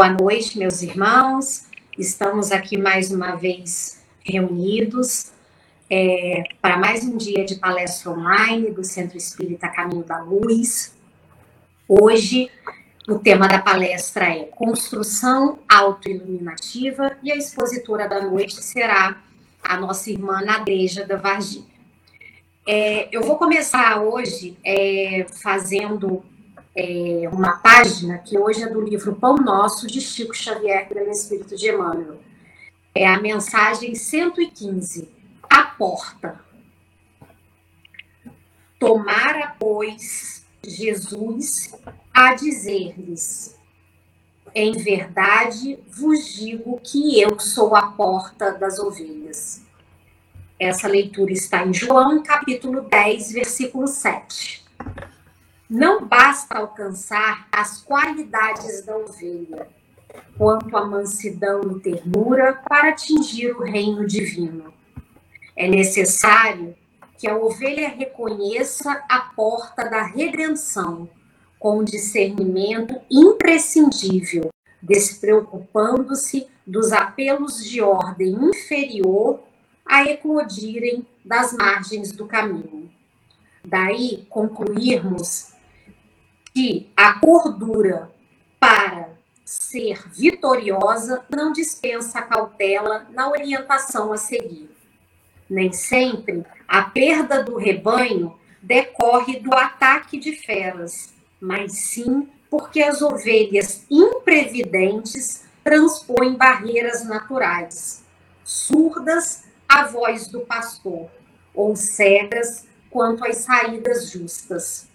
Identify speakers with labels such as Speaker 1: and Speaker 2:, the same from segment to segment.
Speaker 1: Boa noite, meus irmãos. Estamos aqui mais uma vez reunidos é, para mais um dia de palestra online do Centro Espírita Caminho da Luz. Hoje, o tema da palestra é Construção Autoiluminativa e a expositora da noite será a nossa irmã Nadeja da Varginha. É, eu vou começar hoje é, fazendo é, uma página que hoje é do livro Pão Nosso, de Chico Xavier, pelo Espírito de Emmanuel. É a mensagem 115, a porta. Tomara, pois, Jesus a dizer-lhes: Em verdade vos digo que eu sou a porta das ovelhas. Essa leitura está em João, capítulo 10, versículo 7. Não basta alcançar as qualidades da ovelha, quanto a mansidão e ternura para atingir o reino divino. É necessário que a ovelha reconheça a porta da redenção com um discernimento imprescindível, despreocupando-se dos apelos de ordem inferior a eclodirem das margens do caminho. Daí concluirmos que a cordura para ser vitoriosa não dispensa cautela na orientação a seguir. Nem sempre a perda do rebanho decorre do ataque de feras, mas sim porque as ovelhas imprevidentes transpõem barreiras naturais, surdas à voz do pastor, ou cegas quanto às saídas justas.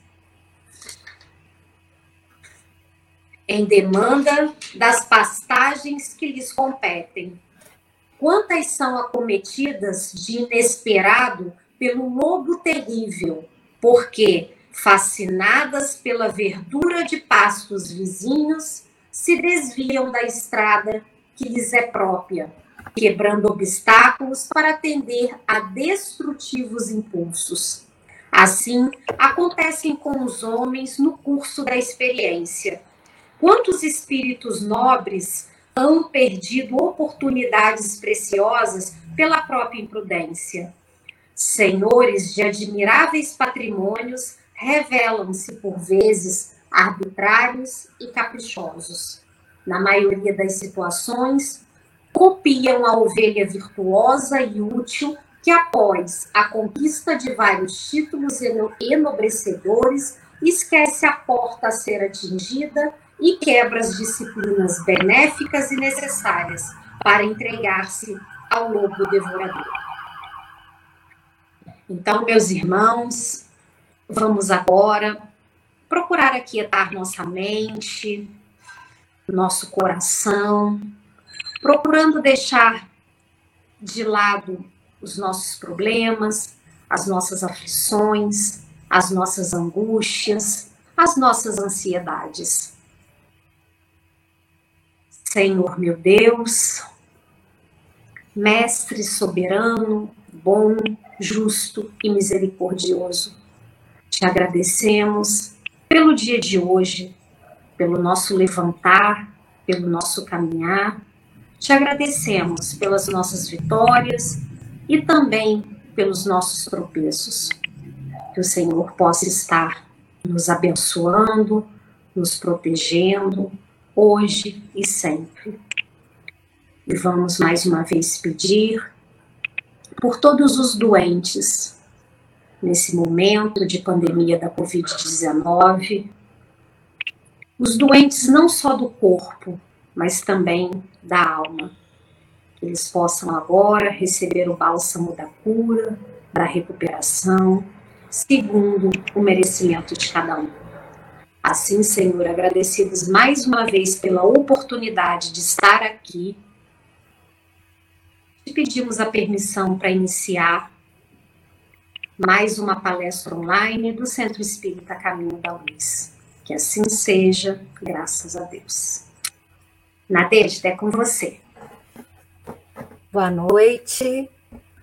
Speaker 1: Em demanda das pastagens que lhes competem. Quantas são acometidas de inesperado pelo lobo terrível, porque, fascinadas pela verdura de pastos vizinhos, se desviam da estrada que lhes é própria, quebrando obstáculos para atender a destrutivos impulsos. Assim, acontecem com os homens no curso da experiência Quantos espíritos nobres hão perdido oportunidades preciosas pela própria imprudência? Senhores de admiráveis patrimônios revelam-se por vezes arbitrários e caprichosos. Na maioria das situações, copiam a ovelha virtuosa e útil que, após a conquista de vários títulos enobrecedores, esquece a porta a ser atingida e quebra as disciplinas benéficas e necessárias para entregar-se ao lobo devorador. Então, meus irmãos, vamos agora procurar aquietar nossa mente, nosso coração, procurando deixar de lado os nossos problemas, as nossas aflições, as nossas angústias, as nossas ansiedades Senhor meu Deus, Mestre soberano, bom, justo e misericordioso, te agradecemos pelo dia de hoje, pelo nosso levantar, pelo nosso caminhar. Te agradecemos pelas nossas vitórias e também pelos nossos tropeços. Que o Senhor possa estar nos abençoando, nos protegendo, hoje e sempre. E vamos mais uma vez pedir por todos os doentes nesse momento de pandemia da Covid-19, os doentes não só do corpo, mas também da alma. Que eles possam agora receber o bálsamo da cura, da recuperação, segundo o merecimento de cada um. Assim, Senhor, agradecidos mais uma vez pela oportunidade de estar aqui, te pedimos a permissão para iniciar mais uma palestra online do Centro Espírita Caminho da Luz. Que assim seja, graças a Deus. Nadejda, é com você.
Speaker 2: Boa noite,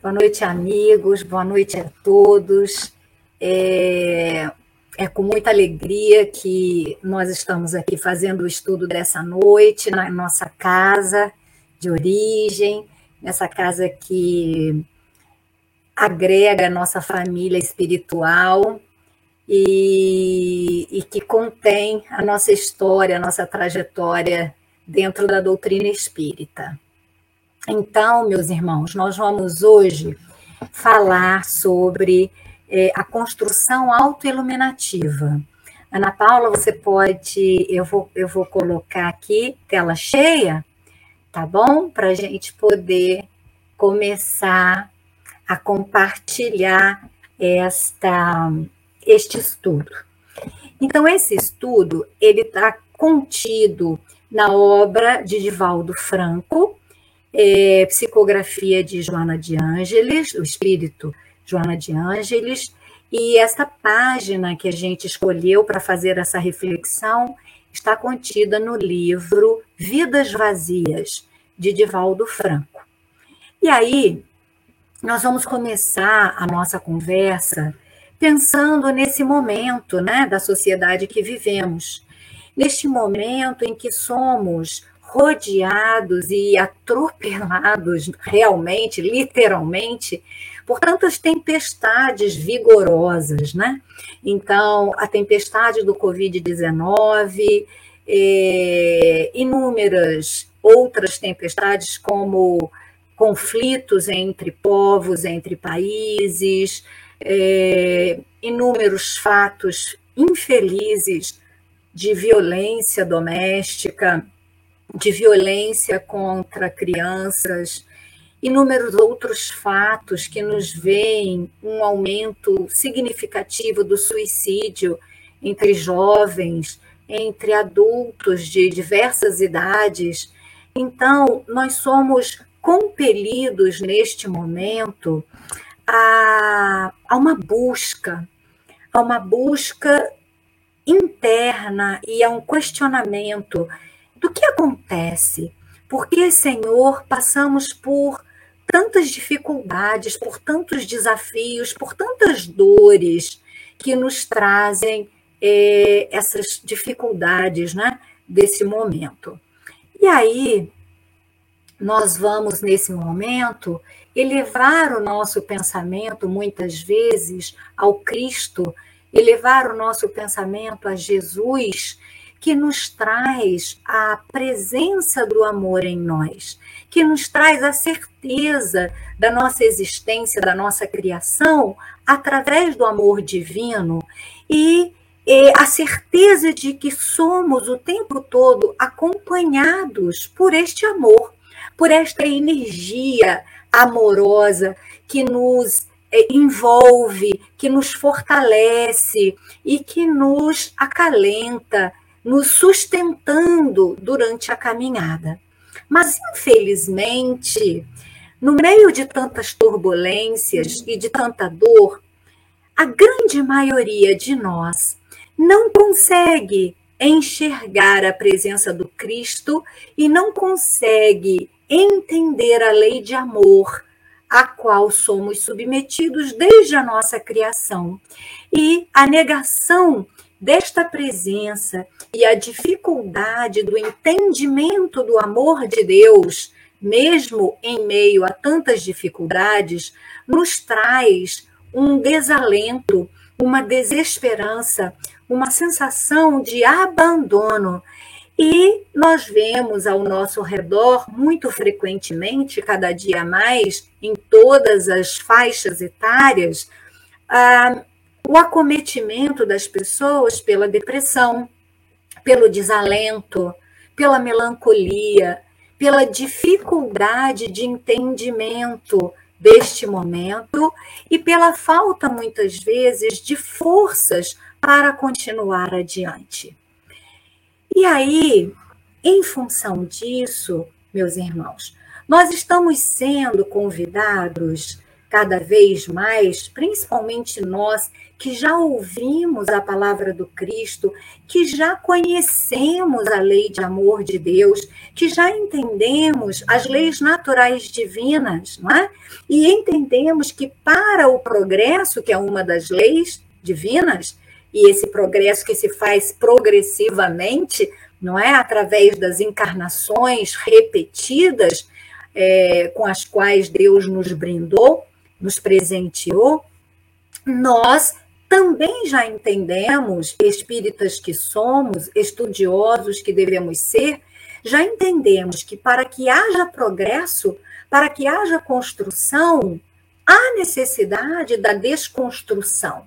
Speaker 2: boa noite, amigos, boa noite a todos. É, é com muita alegria que nós estamos aqui fazendo o estudo dessa noite na nossa casa de origem, nessa casa que agrega a nossa família espiritual e, e que contém a nossa história, a nossa trajetória dentro da doutrina espírita. Então, meus irmãos, nós vamos hoje falar sobre é, a construção autoiluminativa. Ana Paula, você pode, eu vou, eu vou colocar aqui tela cheia, tá bom? Para a gente poder começar a compartilhar esta, este estudo. Então, esse estudo, ele está contido na obra de Divaldo Franco, é, Psicografia de Joana de Ângeles, o Espírito Joana de Ângeles, e essa página que a gente escolheu para fazer essa reflexão está contida no livro Vidas Vazias, de Divaldo Franco. E aí, nós vamos começar a nossa conversa pensando nesse momento né, da sociedade que vivemos, neste momento em que somos rodeados e atropelados realmente, literalmente, por tantas tempestades vigorosas, né? Então, a tempestade do Covid-19, é, inúmeras outras tempestades, como conflitos entre povos, entre países, é, inúmeros fatos infelizes de violência doméstica, de violência contra crianças, inúmeros outros fatos que nos veem um aumento significativo do suicídio entre jovens, entre adultos de diversas idades. Então, nós somos compelidos neste momento a, a uma busca, a uma busca interna e a um questionamento do que acontece. Por que, Senhor, passamos por tantas dificuldades, por tantos desafios, por tantas dores que nos trazem é, essas dificuldades né, desse momento. E aí, nós vamos, nesse momento, elevar o nosso pensamento, muitas vezes, ao Cristo, elevar o nosso pensamento a Jesus, que nos traz a presença do amor em nós, que nos traz a certeza da nossa existência, da nossa criação, através do amor divino e, a certeza de que somos o tempo todo acompanhados por este amor por esta energia amorosa que nos é, envolve, que nos fortalece e que nos acalenta, nos sustentando durante a caminhada. Mas, infelizmente, no meio de tantas turbulências e de tanta dor, a grande maioria de nós não consegue enxergar a presença do Cristo e não consegue entender a lei de amor a qual somos submetidos desde a nossa criação. E a negação desta presença e a dificuldade do entendimento do amor de Deus, mesmo em meio a tantas dificuldades, nos traz um desalento, uma desesperança, uma sensação de abandono. E nós vemos ao nosso redor, muito frequentemente, cada dia mais, em todas as faixas etárias, ah, o acometimento das pessoas pela depressão, pelo desalento, pela melancolia, pela dificuldade de entendimento deste momento e pela falta, muitas vezes, de forças para continuar adiante. E aí, em função disso, meus irmãos, nós estamos sendo convidados cada vez mais, principalmente nós que já ouvimos a palavra do Cristo, que já conhecemos a lei de amor de Deus, que já entendemos as leis naturais divinas, não é? E entendemos que para o progresso, que é uma das leis divinas, e esse progresso que se faz progressivamente, não é? Através das encarnações repetidas é, com as quais Deus nos brindou, nos presenteou, nós também já entendemos, espíritas que somos, estudiosos que devemos ser, já entendemos que para que haja progresso, para que haja construção, há necessidade da desconstrução.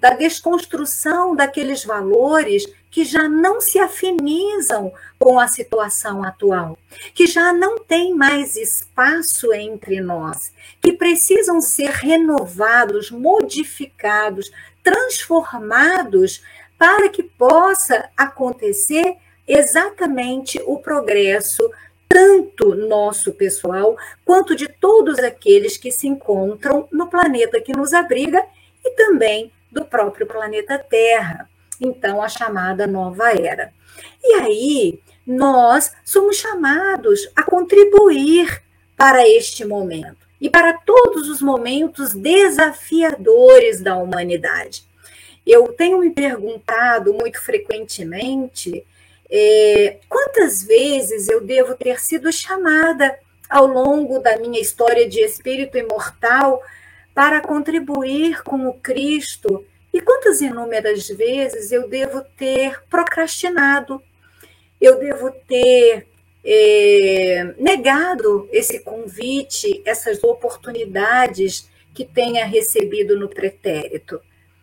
Speaker 2: Da desconstrução daqueles valores que já não se afinizam com a situação atual, que já não tem mais espaço entre nós, que precisam ser renovados, modificados, transformados para que possa acontecer exatamente o progresso tanto nosso pessoal quanto de todos aqueles que se encontram no planeta que nos abriga e também do próprio planeta Terra. Então, a chamada nova era. E aí, nós somos chamados a contribuir para este momento e para todos os momentos desafiadores da humanidade. Eu tenho me perguntado muito frequentemente é, quantas vezes eu devo ter sido chamada ao longo da minha história de espírito imortal para contribuir com o Cristo. E quantas inúmeras vezes eu devo ter procrastinado, eu devo ter é, negado esse convite, essas oportunidades que tenha recebido no pretérito.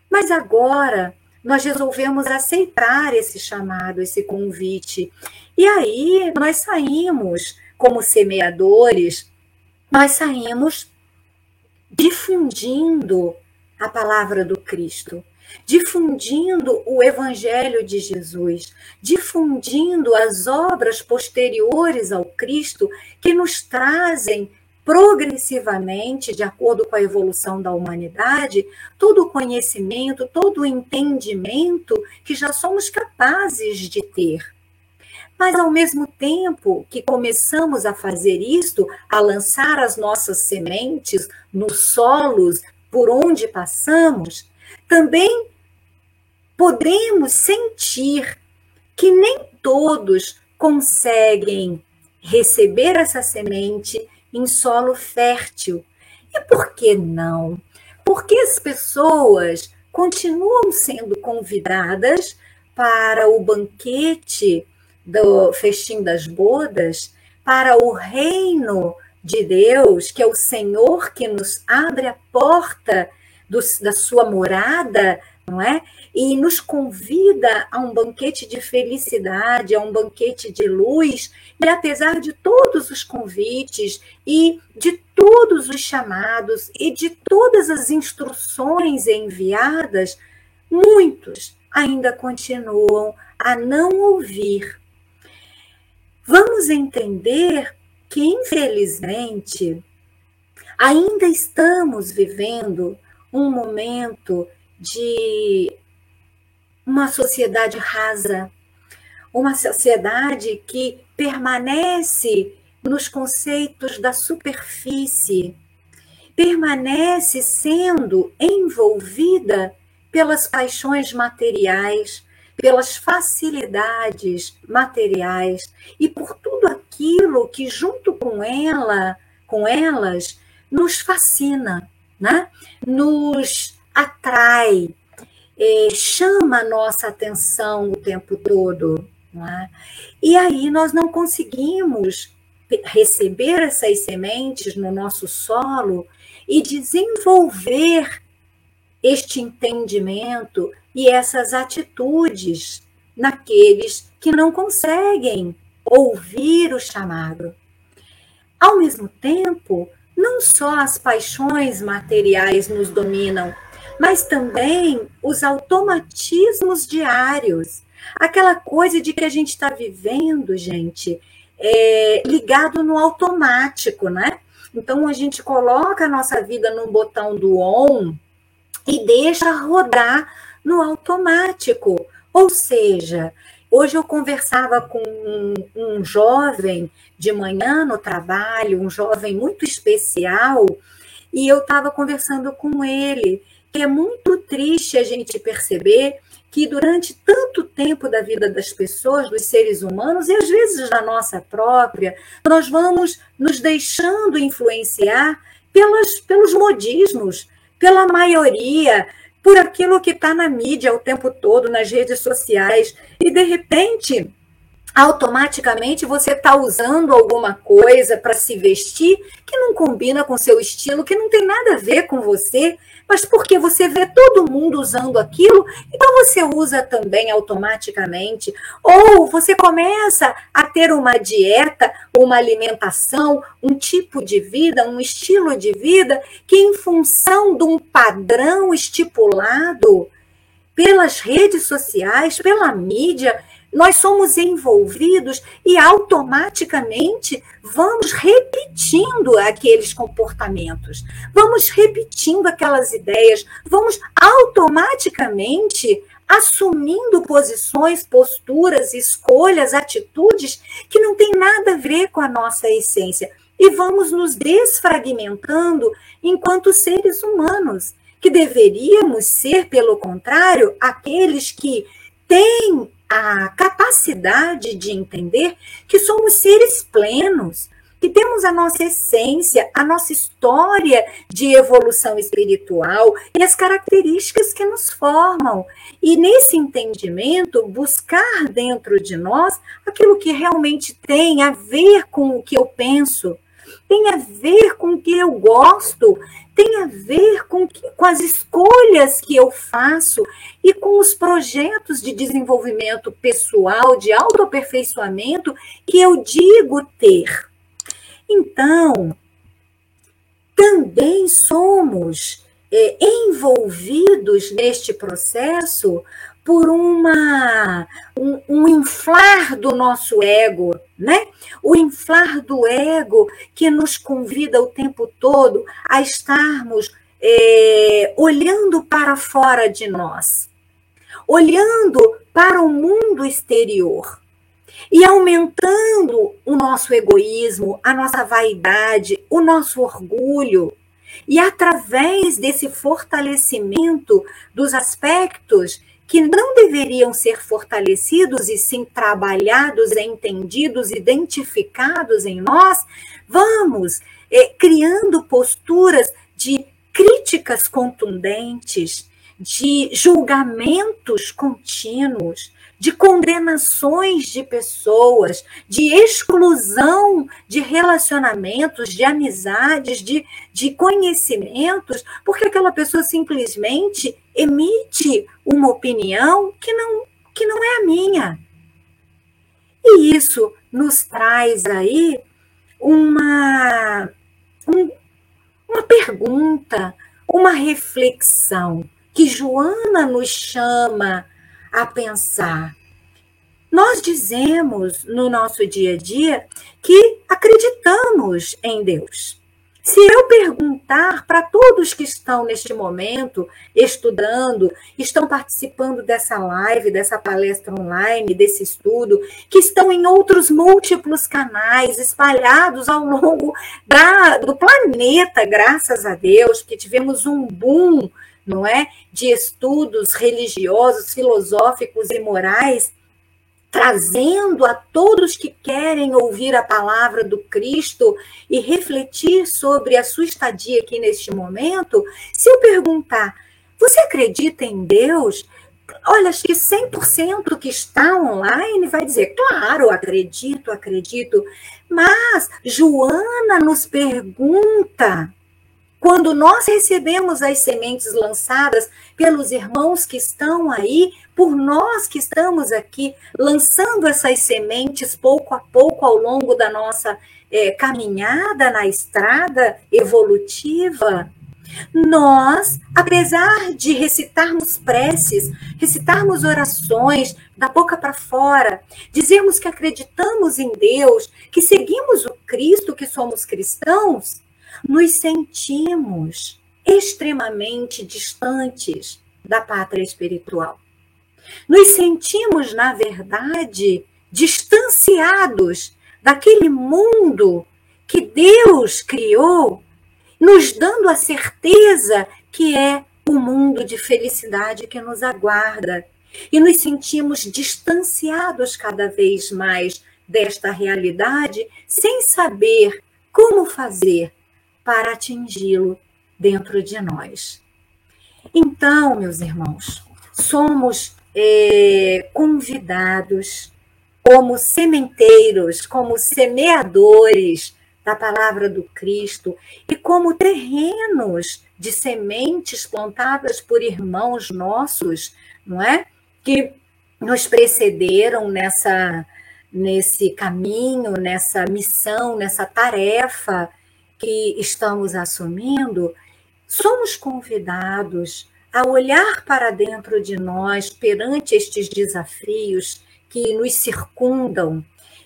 Speaker 2: Mas agora nós resolvemos aceitar esse chamado, esse convite. E aí nós saímos como semeadores, nós saímos difundindo a palavra do Cristo, difundindo o Evangelho de Jesus, difundindo as obras posteriores ao Cristo que nos trazem progressivamente, de acordo com a evolução da humanidade, todo o conhecimento, todo o entendimento que já somos capazes de ter. Mas, ao mesmo tempo que começamos a fazer isto, a lançar as nossas sementes nos solos por onde passamos, também podemos sentir que nem todos conseguem receber essa semente em solo fértil. E por que não? Porque as pessoas continuam sendo convidadas para o banquete do festim das bodas para o reino de Deus, que é o Senhor que nos abre a porta do, da sua morada, não é? E nos convida a um banquete de felicidade, a um banquete de luz, e apesar de todos os convites e de todos os chamados e de todas as instruções enviadas, muitos ainda continuam a não ouvir vamos entender que, infelizmente, ainda estamos vivendo um momento de uma sociedade rasa, uma sociedade que permanece nos conceitos da superfície, permanece sendo envolvida pelas paixões materiais, pelas facilidades materiais e por tudo aquilo que junto com ela, com elas, nos fascina, né? Nos atrai, é, chama a nossa atenção o tempo todo. É? E aí nós não conseguimos receber essas sementes no nosso solo e desenvolver este entendimento e essas atitudes naqueles que não conseguem ouvir o chamado. Ao mesmo tempo, não só as paixões materiais nos dominam, mas também os automatismos diários. Aquela coisa de que a gente está vivendo, gente, é, ligado no automático, né? Então a gente coloca a nossa vida no botão do on e deixa rodar no automático. Ou seja, hoje eu conversava com um, um jovem de manhã no trabalho, um jovem muito especial, e eu estava conversando com ele, que é muito triste a gente perceber que durante tanto tempo da vida das pessoas, dos seres humanos, e às vezes da nossa própria, nós vamos nos deixando influenciar pelas, pelos modismos, pela maioria, por aquilo que está na mídia o tempo todo, nas redes sociais, e de repente automaticamente você está usando alguma coisa para se vestir que não combina com seu estilo, que não tem nada a ver com você, mas porque você vê todo mundo usando aquilo, então você usa também automaticamente. Ou você começa a ter uma dieta, uma alimentação, um tipo de vida, um estilo de vida que, em função de um padrão estipulado pelas redes sociais, pela mídia, nós somos envolvidos e automaticamente vamos repetindo aqueles comportamentos, vamos repetindo aquelas ideias, vamos automaticamente assumindo posições, posturas, escolhas, atitudes que não tem nada a ver com a nossa essência. E vamos nos desfragmentando enquanto seres humanos, que deveríamos ser, pelo contrário, aqueles que têm a capacidade de entender que somos seres plenos, que temos a nossa essência, a nossa história de evolução espiritual e as características que nos formam. E nesse entendimento, buscar dentro de nós aquilo que realmente tem a ver com o que eu penso, tem a ver com o que eu gosto, tem a ver com, com as escolhas que eu faço e com os projetos de desenvolvimento pessoal, de autoaperfeiçoamento que eu digo ter. Então, também somos é, envolvidos neste processo por uma um, um, inflar do nosso ego, né? O inflar do ego que nos convida o tempo todo a estarmos é, olhando para fora de nós, olhando para o mundo exterior e aumentando o nosso egoísmo, a nossa vaidade, o nosso orgulho. E através desse fortalecimento dos aspectos que não deveriam ser fortalecidos e sim trabalhados, entendidos, identificados em nós, vamos é, criando posturas de críticas contundentes, de julgamentos contínuos, de condenações de pessoas, de exclusão de relacionamentos, de amizades, de, de conhecimentos, porque aquela pessoa simplesmente emite uma opinião que não, que não é a minha. E isso nos traz aí uma, um, uma pergunta, uma reflexão que Joana nos chama a pensar. Nós dizemos no nosso dia a dia que acreditamos em Deus. Se eu perguntar para todos que estão neste momento estudando, estão participando dessa live, dessa palestra online, desse estudo, que estão em outros múltiplos canais espalhados ao longo da, do planeta, graças a Deus, que tivemos um boom não é? De estudos religiosos, filosóficos e morais, trazendo a todos que querem ouvir a palavra do Cristo e refletir sobre a sua estadia aqui neste momento, se eu perguntar, você acredita em Deus? Olha, acho que 100% que está online vai dizer, claro, acredito, acredito. Mas Joana nos pergunta, quando nós recebemos as sementes lançadas pelos irmãos que estão aí, por nós que estamos aqui lançando essas sementes pouco a pouco ao longo da nossa é, caminhada na estrada evolutiva, nós, apesar de recitarmos preces, recitarmos orações da boca para fora, dizermos que acreditamos em Deus, que seguimos o Cristo, que somos cristãos, nos sentimos extremamente distantes da pátria espiritual. Nos sentimos, na verdade, distanciados daquele mundo que Deus criou, nos dando a certeza que é o mundo de felicidade que nos aguarda. e nos sentimos distanciados cada vez mais desta realidade, sem saber como fazer para atingi-lo dentro de nós. Então, meus irmãos, somos é, convidados como sementeiros, como semeadores da palavra do Cristo e como terrenos de sementes plantadas por irmãos nossos, não é? Que nos precederam nessa nesse caminho, nessa missão, nessa tarefa que estamos assumindo, somos convidados a olhar para dentro de nós perante estes desafios que nos circundam,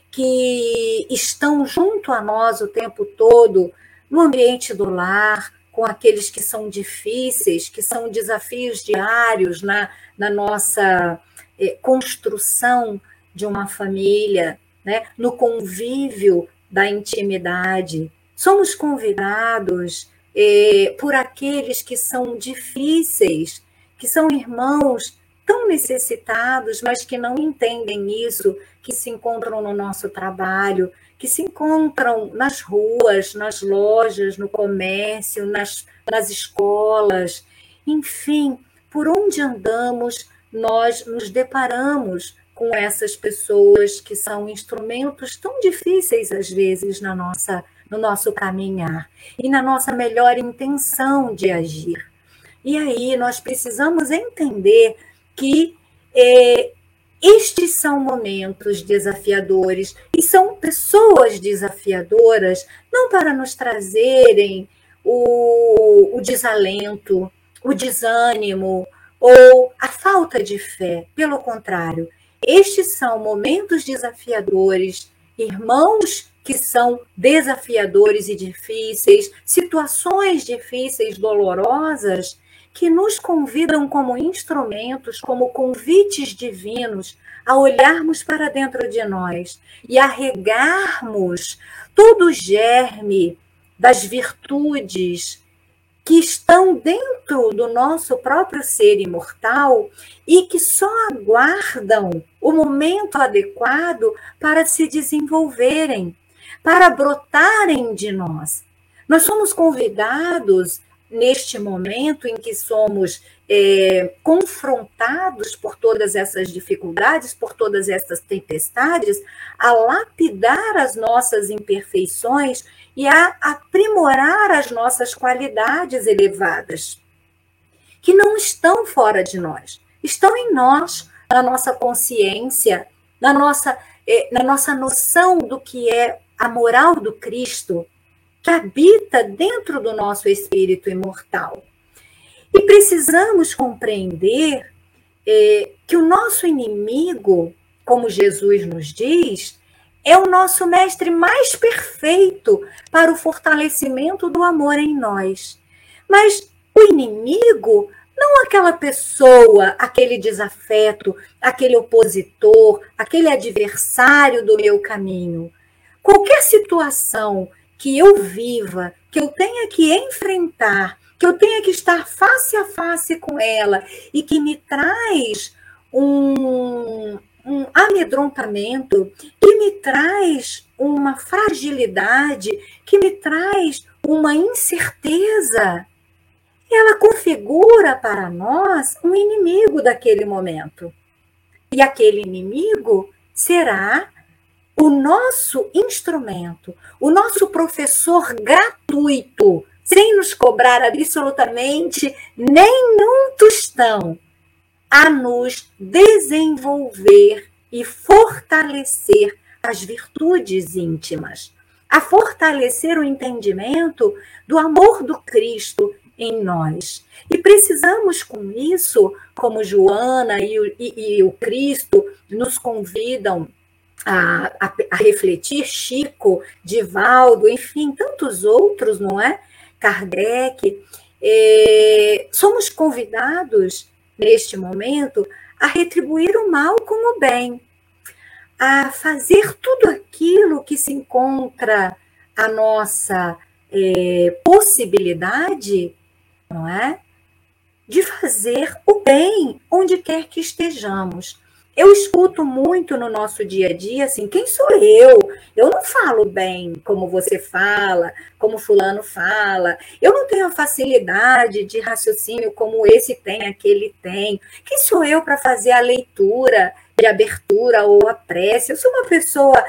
Speaker 2: que estão junto a nós o tempo todo, no ambiente do lar, com aqueles que são difíceis, que são desafios diários na, na nossa eh, construção de uma família, né? no convívio da intimidade. Somos convidados eh, por aqueles que são difíceis, que são irmãos tão necessitados, mas que não entendem isso, que se encontram no nosso trabalho, que se encontram nas ruas, nas lojas, no comércio, nas, nas escolas, enfim, por onde andamos, nós nos deparamos com essas pessoas que são instrumentos tão difíceis às vezes na nossa no nosso caminhar e na nossa melhor intenção de agir. E aí nós precisamos entender que é, estes são momentos desafiadores e são pessoas desafiadoras, não para nos trazerem o, o desalento, o desânimo ou a falta de fé. Pelo contrário, estes são momentos desafiadores, irmãos que são desafiadores e difíceis, situações difíceis, dolorosas, que nos convidam como instrumentos, como convites divinos a olharmos para dentro de nós e a regarmos todo o germe das virtudes que estão dentro do nosso próprio ser imortal e que só aguardam o momento adequado para se desenvolverem, para brotarem de nós. Nós somos convidados neste momento em que somos é, confrontados por todas essas dificuldades, por todas essas tempestades, a lapidar as nossas imperfeições e a aprimorar as nossas qualidades elevadas, que não estão fora de nós, estão em nós, na nossa consciência, na nossa, é, na nossa noção do que é a moral do Cristo, que habita dentro do nosso espírito imortal. E precisamos compreender é, que o nosso inimigo, como Jesus nos diz, é o nosso mestre mais perfeito para o fortalecimento do amor em nós. Mas o inimigo, não aquela pessoa, aquele desafeto, aquele opositor, aquele adversário do meu caminho. Qualquer situação que eu viva, que eu tenha que enfrentar, que eu tenha que estar face a face com ela e que me traz um, um amedrontamento, que me traz uma fragilidade, que me traz uma incerteza, ela configura para nós um inimigo daquele momento. E aquele inimigo será o nosso instrumento, o nosso professor gratuito, sem nos cobrar absolutamente nenhum tostão, a nos desenvolver e fortalecer as virtudes íntimas, a fortalecer o entendimento do amor do Cristo em nós. E precisamos, com isso, como Joana e, e, e o Cristo nos convidam a, a, a refletir, Chico, Divaldo, enfim, tantos outros, não é? Kardec, é, somos convidados, neste momento, a retribuir o mal como o bem, a fazer tudo aquilo que se encontra a nossa é, possibilidade, não é? de fazer o bem onde quer que estejamos. Eu escuto muito no nosso dia a dia assim: quem sou eu? Eu não falo bem como você fala, como Fulano fala. Eu não tenho a facilidade de raciocínio como esse tem, aquele tem. Quem sou eu para fazer a leitura de abertura ou a prece? Eu sou uma pessoa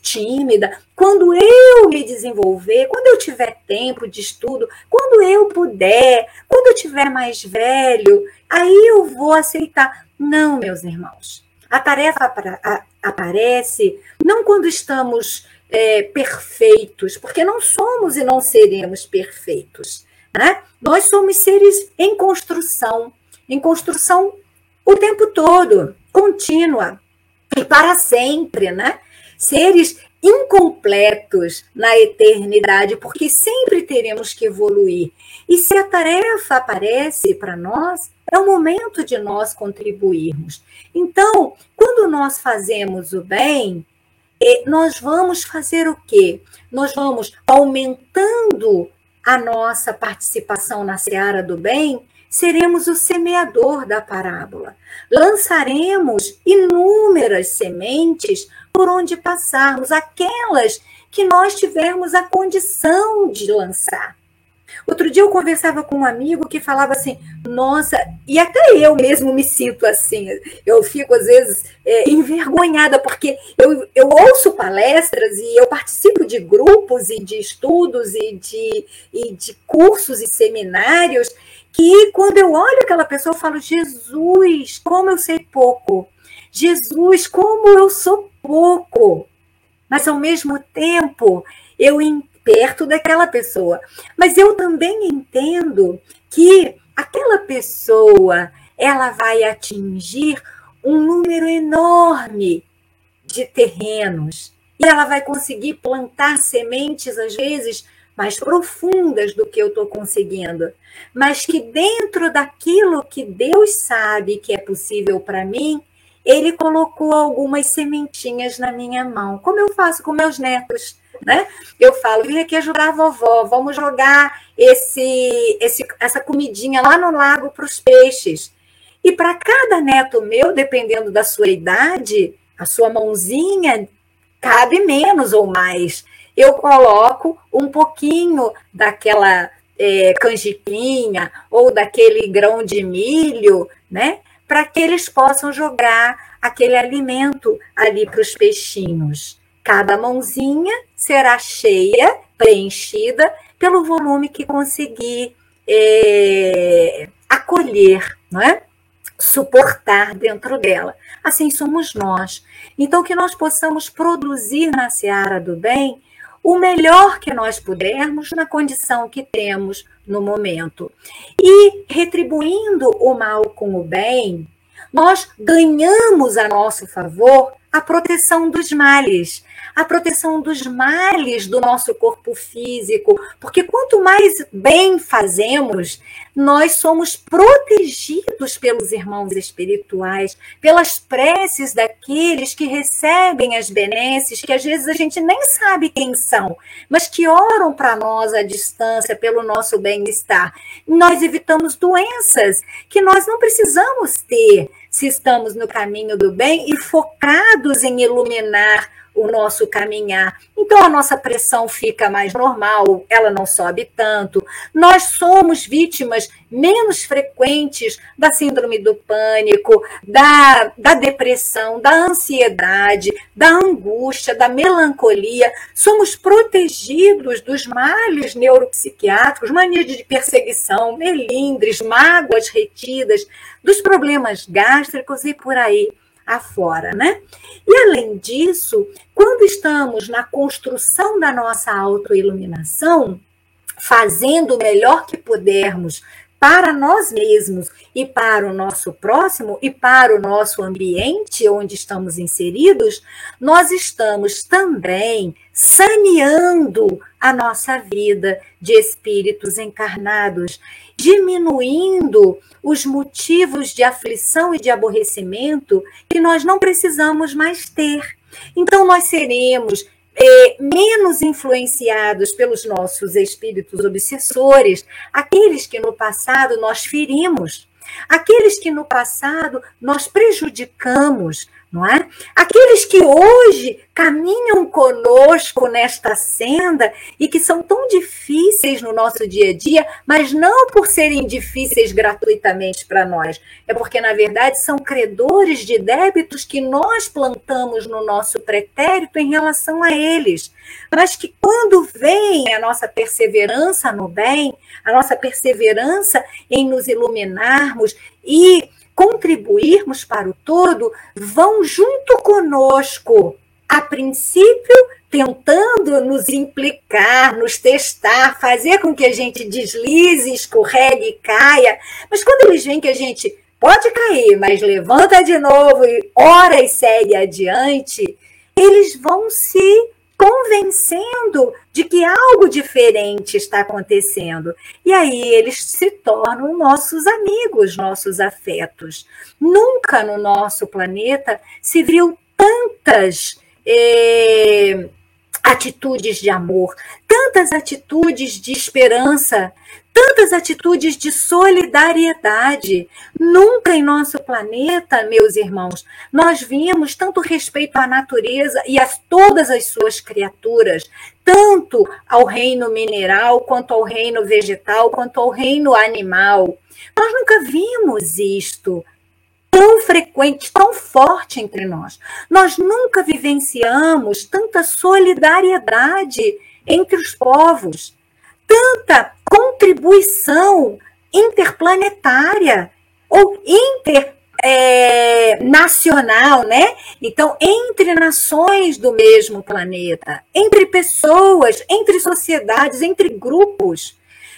Speaker 2: tímida. Quando eu me desenvolver, quando eu tiver tempo de estudo, quando eu puder, quando eu tiver mais velho, aí eu vou aceitar. Não, meus irmãos. A tarefa aparece não quando estamos é, perfeitos, porque não somos e não seremos perfeitos. Né? Nós somos seres em construção, em construção o tempo todo, contínua e para sempre, né? Seres incompletos na eternidade, porque sempre teremos que evoluir. E se a tarefa aparece para nós, é o momento de nós contribuirmos. Então, quando nós fazemos o bem, nós vamos fazer o quê? Nós vamos aumentando a nossa participação na seara do bem, seremos o semeador da parábola. Lançaremos inúmeras sementes por onde passarmos, aquelas que nós tivermos a condição de lançar. Outro dia eu conversava com um amigo que falava assim, nossa, e até eu mesmo me sinto assim, eu fico às vezes é, envergonhada, porque eu, eu ouço palestras e eu participo de grupos e de estudos e de, e de cursos e seminários, que quando eu olho aquela pessoa, eu falo, Jesus, como eu sei pouco. Jesus, como eu sou pouco. Mas ao mesmo tempo, eu perto daquela pessoa. Mas eu também entendo que aquela pessoa ela vai atingir um número enorme de terrenos e ela vai conseguir plantar sementes às vezes mais profundas do que eu estou conseguindo, mas que dentro daquilo que Deus sabe que é possível para mim, Ele colocou algumas sementinhas na minha mão, como eu faço com meus netos né? Eu falo, vim aqui ajudar a vovó, vamos jogar esse, esse essa comidinha lá no lago para os peixes. E para cada neto meu, dependendo da sua idade, a sua mãozinha cabe menos ou mais. Eu coloco um pouquinho daquela é, canjiquinha ou daquele grão de milho, né? Para que eles possam jogar aquele alimento ali para os peixinhos. Cada mãozinha será cheia, preenchida pelo volume que conseguir é, acolher, não é? suportar dentro dela. Assim somos nós. Então, que nós possamos produzir na seara do bem o melhor que nós pudermos na condição que temos no momento. E retribuindo o mal com o bem, nós ganhamos a nosso favor a proteção dos males, a proteção dos males do nosso corpo físico, porque quanto mais bem fazemos, nós somos protegidos pelos irmãos espirituais, pelas preces daqueles que recebem as benesses, que às vezes a gente nem sabe quem são, mas que oram para nós à distância pelo nosso bem-estar. Nós evitamos doenças que nós não precisamos ter se estamos no caminho do bem e focados em iluminar o nosso caminhar. Então a nossa pressão fica mais normal, ela não sobe tanto. Nós somos vítimas menos frequentes da síndrome do pânico, da, da depressão, da ansiedade, da angústia, da melancolia. Somos protegidos dos males neuropsiquiátricos, mania de perseguição, melindres, mágoas retidas, dos problemas gástricos e por aí afora, né? E além disso, quando estamos na construção da nossa autoiluminação, fazendo o melhor que pudermos para nós mesmos e para o nosso próximo e para o nosso ambiente onde estamos inseridos, nós estamos também saneando a nossa vida de espíritos encarnados, diminuindo os motivos de aflição e de aborrecimento que nós não precisamos mais ter. Então, nós seremos é, menos influenciados pelos nossos espíritos obsessores, aqueles que no passado nós ferimos, aqueles que no passado nós prejudicamos, não é? Aqueles que hoje caminham conosco nesta senda e que são tão difíceis no nosso dia a dia, mas não por serem difíceis gratuitamente para nós, é porque na verdade são credores de débitos que nós plantamos no nosso pretérito em relação a eles, mas que quando vem a nossa perseverança no bem, a nossa perseverança em nos iluminarmos e contribuirmos para o todo, vão junto conosco, a princípio tentando nos implicar, nos testar, fazer com que a gente deslize, escorregue e caia. Mas quando eles veem que a gente pode cair, mas levanta de novo e ora e segue adiante, eles vão se convencendo de que algo diferente está acontecendo. E aí eles se tornam nossos amigos, nossos afetos. Nunca no nosso planeta se viu tantas. Eh, atitudes de amor, tantas atitudes de esperança, tantas atitudes de solidariedade. Nunca em nosso planeta, meus irmãos, nós vimos tanto respeito à natureza e a todas as suas criaturas, tanto ao reino mineral, quanto ao reino vegetal, quanto ao reino animal. Nós nunca vimos isto tão frequente, tão forte entre nós. Nós nunca vivenciamos tanta solidariedade entre os povos, tanta contribuição interplanetária ou internacional, é, né? Então, entre nações do mesmo planeta, entre pessoas, entre sociedades, entre grupos.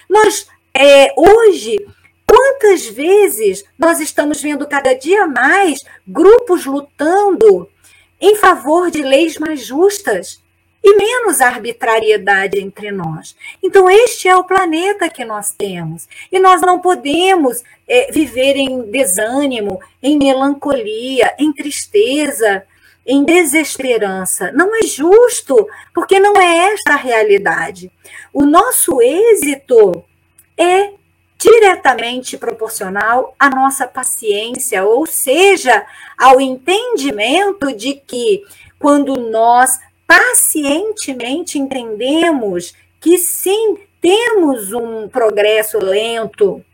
Speaker 2: Nós, é, hoje, Quantas vezes nós estamos vendo cada dia mais grupos lutando em favor de leis mais justas e menos arbitrariedade entre nós? Então, este é o planeta que nós temos. E nós não podemos é, viver em desânimo, em melancolia, em tristeza, em desesperança. Não é justo, porque não é esta a realidade. O nosso êxito é diretamente proporcional à nossa paciência, ou seja, ao entendimento de que quando nós pacientemente entendemos que sim, temos um progresso lento,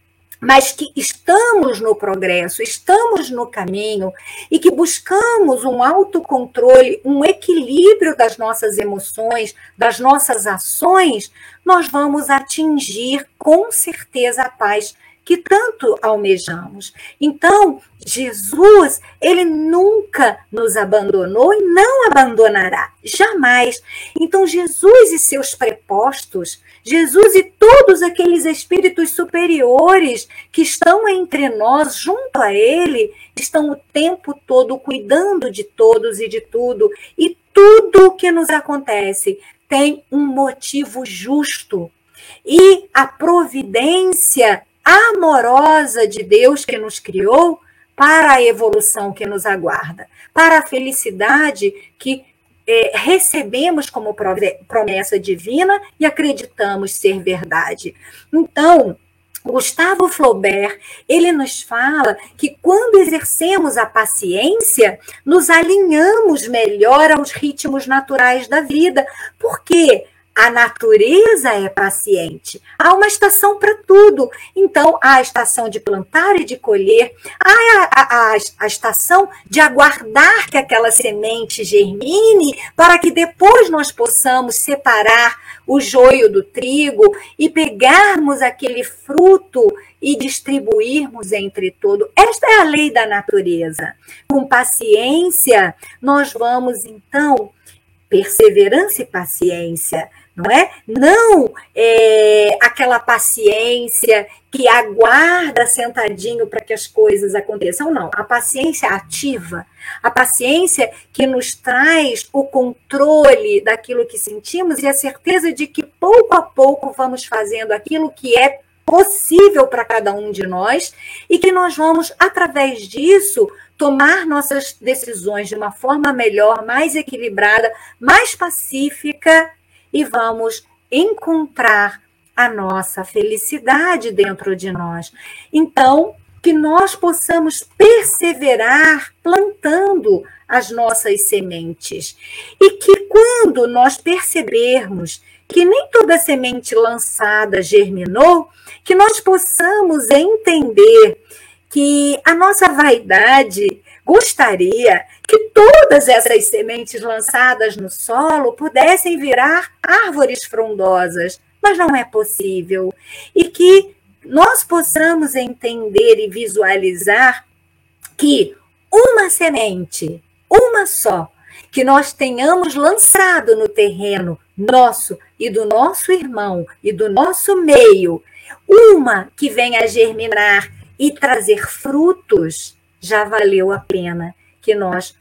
Speaker 2: mas que estamos no progresso, estamos no caminho e que buscamos um autocontrole, um equilíbrio das nossas emoções, das nossas ações, nós vamos atingir com certeza a paz que tanto almejamos. Então, Jesus, ele nunca nos abandonou e não abandonará, jamais. Então, Jesus e seus prepostos, Jesus e todos aqueles espíritos superiores que estão entre nós, junto a ele, estão o tempo todo cuidando de todos e de tudo, e tudo o que nos acontece tem um motivo justo. E a providência amorosa de Deus que nos criou para a evolução que nos aguarda, para a felicidade que é, recebemos como promessa divina e acreditamos ser verdade. Então, Gustavo Flaubert, ele nos fala que quando exercemos a paciência, nos alinhamos melhor aos ritmos naturais da vida. Por quê? A natureza é paciente. Há uma estação para tudo. Então, há a estação de plantar e de colher, há a, a, a, estação de aguardar que aquela semente germine, para que depois nós possamos separar o joio do trigo e pegarmos aquele fruto e distribuirmos entre todos. Esta é a lei da natureza. Com paciência, nós vamos então perseverança e paciência não é? Não é, aquela paciência que aguarda sentadinho para que as coisas aconteçam, não. A paciência ativa, a paciência que nos traz o controle daquilo que sentimos e a certeza de que pouco a pouco vamos fazendo aquilo que é possível para cada um de nós e que nós vamos, através disso, tomar nossas decisões de uma forma melhor, mais equilibrada, mais pacífica e vamos encontrar a nossa felicidade dentro de nós. Então, que nós possamos perseverar plantando as nossas sementes. E que quando nós percebermos que nem toda semente lançada germinou, que nós possamos entender que a nossa vaidade gostaria que todas essas sementes lançadas no solo pudessem virar árvores frondosas, mas não é possível. E que nós possamos entender e visualizar que uma semente, uma só, que nós tenhamos lançado no terreno nosso e do nosso irmão e do nosso meio, uma que venha a germinar e trazer frutos, já valeu a pena que nós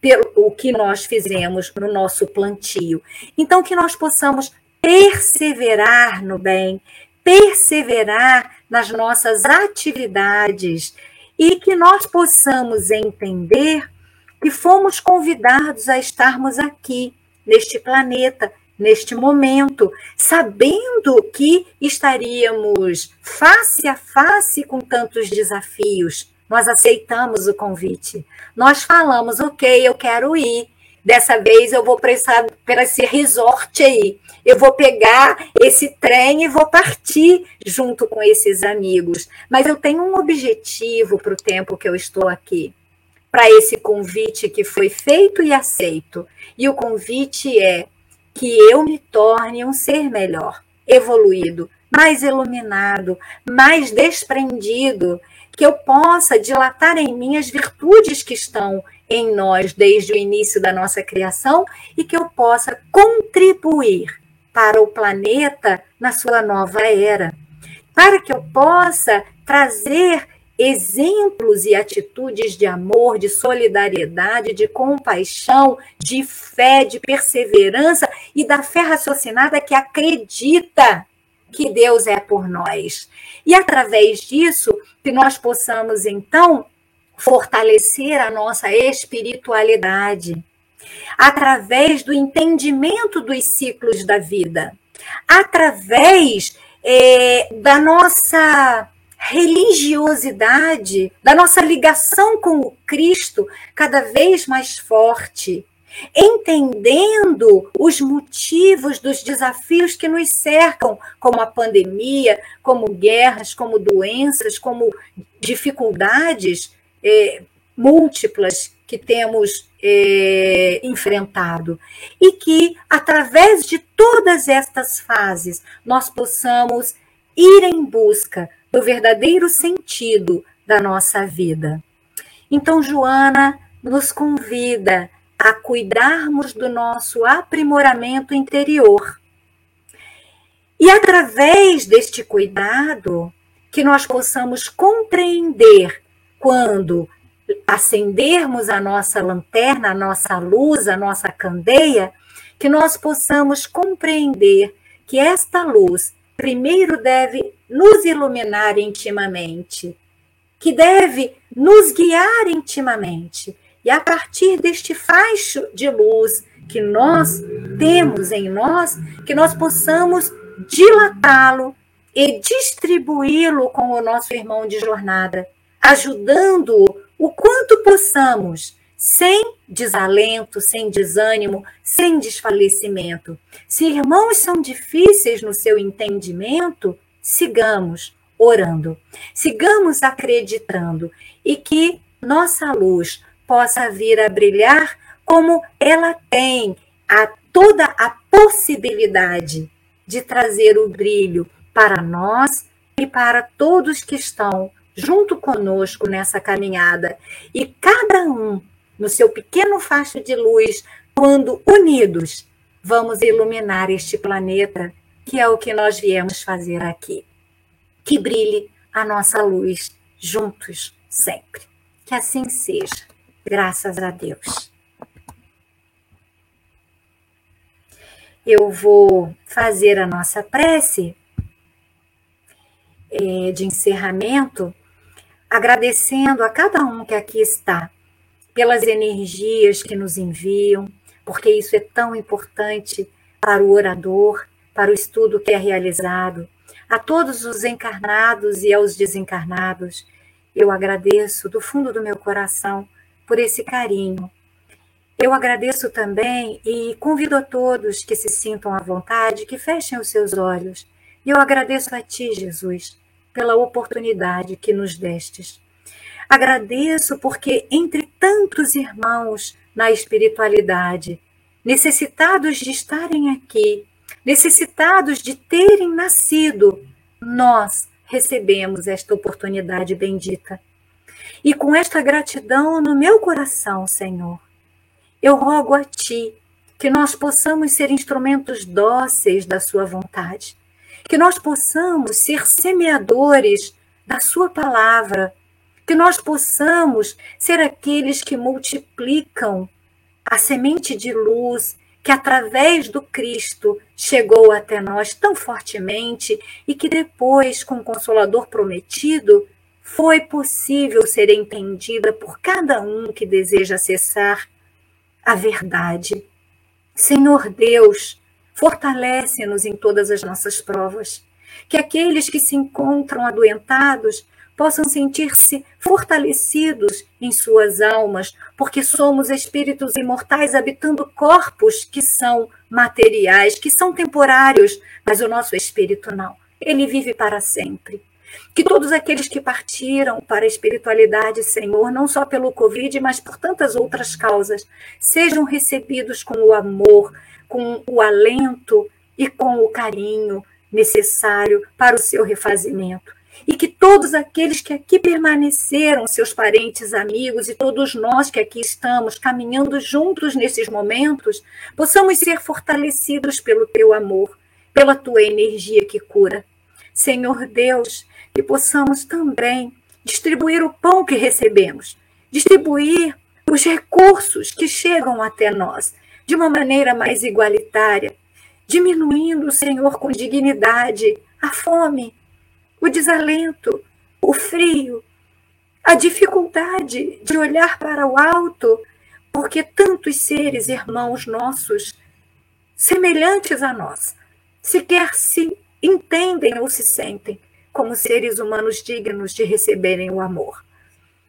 Speaker 2: pelo o que nós fizemos no nosso plantio. Então que nós possamos perseverar no bem, perseverar nas nossas atividades e que nós possamos entender que fomos convidados a estarmos aqui, neste planeta, neste momento, sabendo que estaríamos face a face com tantos desafios. Nós aceitamos o convite. Nós falamos, ok, eu quero ir. Dessa vez eu vou para esse resort aí. Eu vou pegar esse trem e vou partir junto com esses amigos. Mas eu tenho um objetivo para o tempo que eu estou aqui, para esse convite que foi feito e aceito. E o convite é que eu me torne um ser melhor, evoluído, mais iluminado, mais desprendido, que eu possa dilatar em mim as virtudes que estão em nós desde o início da nossa criação e que eu possa contribuir para o planeta na sua nova era, para que eu possa trazer exemplos e atitudes de amor, de solidariedade, de compaixão, de fé, de perseverança e da fé raciocinada que acredita que Deus é por nós. E através disso, que nós possamos então fortalecer a nossa espiritualidade através do entendimento dos ciclos da vida, através é, da nossa religiosidade, da nossa ligação com o Cristo cada vez mais forte, entendendo os motivos dos desafios que nos cercam, como a pandemia, como guerras, como doenças, como dificuldades é, múltiplas que temos é, enfrentado. E que, através de todas estas fases, nós possamos ir em busca do verdadeiro sentido da nossa vida. Então, Joana nos convida a cuidarmos do nosso aprimoramento interior. E através deste cuidado, que nós possamos compreender quando acendermos a nossa lanterna, a nossa luz, a nossa candeia, que nós possamos compreender que esta luz primeiro deve nos iluminar intimamente, que deve nos guiar intimamente. E a partir deste faixo de luz que nós temos em nós, que nós possamos dilatá-lo e distribuí-lo com o nosso irmão de jornada, ajudando-o o quanto possamos, sem desalento, sem desânimo, sem desfalecimento. Se irmãos são difíceis no seu entendimento, sigamos orando, sigamos acreditando e que nossa luz possa vir a brilhar como ela tem a toda a possibilidade de trazer o brilho para nós e para todos que estão junto conosco nessa caminhada. E cada um, no seu pequeno facho de luz, quando unidos, vamos iluminar este planeta, que é o que nós viemos fazer aqui. Que brilhe a nossa luz juntos sempre. Que assim seja. Graças a Deus. Eu vou fazer a nossa prece é, de encerramento, agradecendo a cada um que aqui está, pelas energias que nos enviam, porque isso é tão importante para o orador, para o estudo que é realizado. A todos os encarnados e aos desencarnados, eu agradeço do fundo do meu coração por esse carinho. Eu agradeço também e convido a todos que se sintam à vontade, que fechem os seus olhos. E eu agradeço a Ti, Jesus, pela oportunidade que nos destes. Agradeço porque, entre tantos irmãos na espiritualidade, necessitados de estarem aqui, necessitados de terem nascido, nós recebemos esta oportunidade bendita. E com esta gratidão no meu coração, Senhor, eu rogo a Ti que nós possamos ser instrumentos dóceis da Sua vontade, que nós possamos ser semeadores da Sua palavra, que nós possamos ser aqueles que multiplicam a semente de luz que através do Cristo chegou até nós tão fortemente e que depois, com o Consolador prometido, foi possível ser entendida por cada um que deseja acessar a verdade. Senhor Deus, fortalece-nos em todas as nossas provas, que aqueles que se encontram adoentados possam sentir-se fortalecidos em suas almas, porque somos espíritos imortais habitando corpos que são materiais, que são temporários, mas o nosso espírito não. Ele vive para sempre. Que todos aqueles que partiram para a espiritualidade, Senhor, não só pelo Covid, mas por tantas outras causas, sejam recebidos com o amor, com o alento e com o carinho necessário para o seu refazimento e que todos aqueles que aqui permaneceram, seus parentes, amigos e todos nós que aqui estamos caminhando juntos nesses momentos, possamos ser fortalecidos pelo teu amor, pela tua energia que cura. Senhor Deus, que possamos também distribuir o pão que recebemos, distribuir os recursos que chegam até nós de uma maneira mais igualitária, diminuindo, Senhor, com dignidade a fome, o desalento, o frio, a dificuldade de olhar para o alto, porque tantos seres irmãos nossos, semelhantes a nós, sequer se entendem ou se sentem como seres humanos dignos de receberem o amor.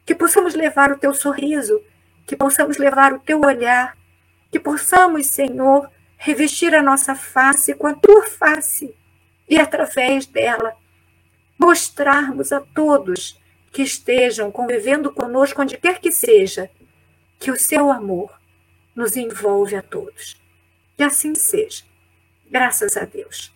Speaker 2: Que possamos levar o teu sorriso, que possamos levar o teu olhar, que possamos, Senhor, revestir a nossa face com a tua face e através dela mostrarmos a todos que estejam convivendo conosco, onde quer que seja, que o seu amor nos envolve a todos. Que assim seja. Graças a Deus.